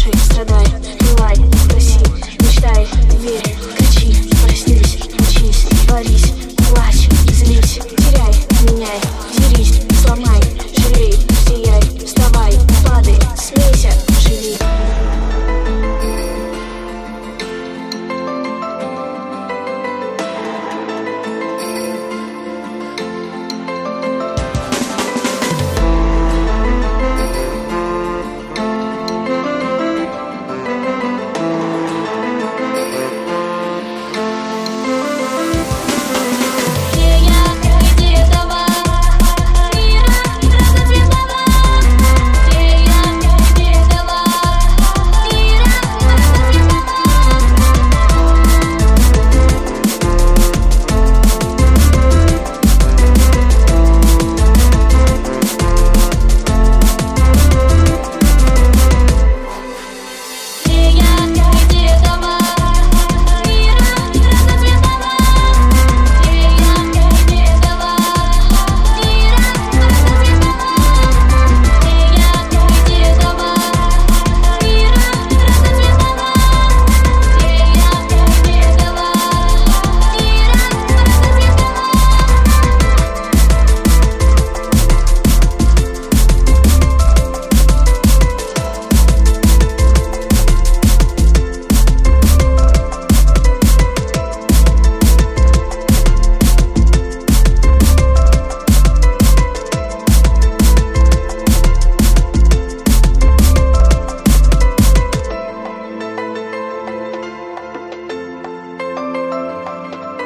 Слушай, страдай, пылай, проси, мечтай, верь, кричи, проснись, учись, борись.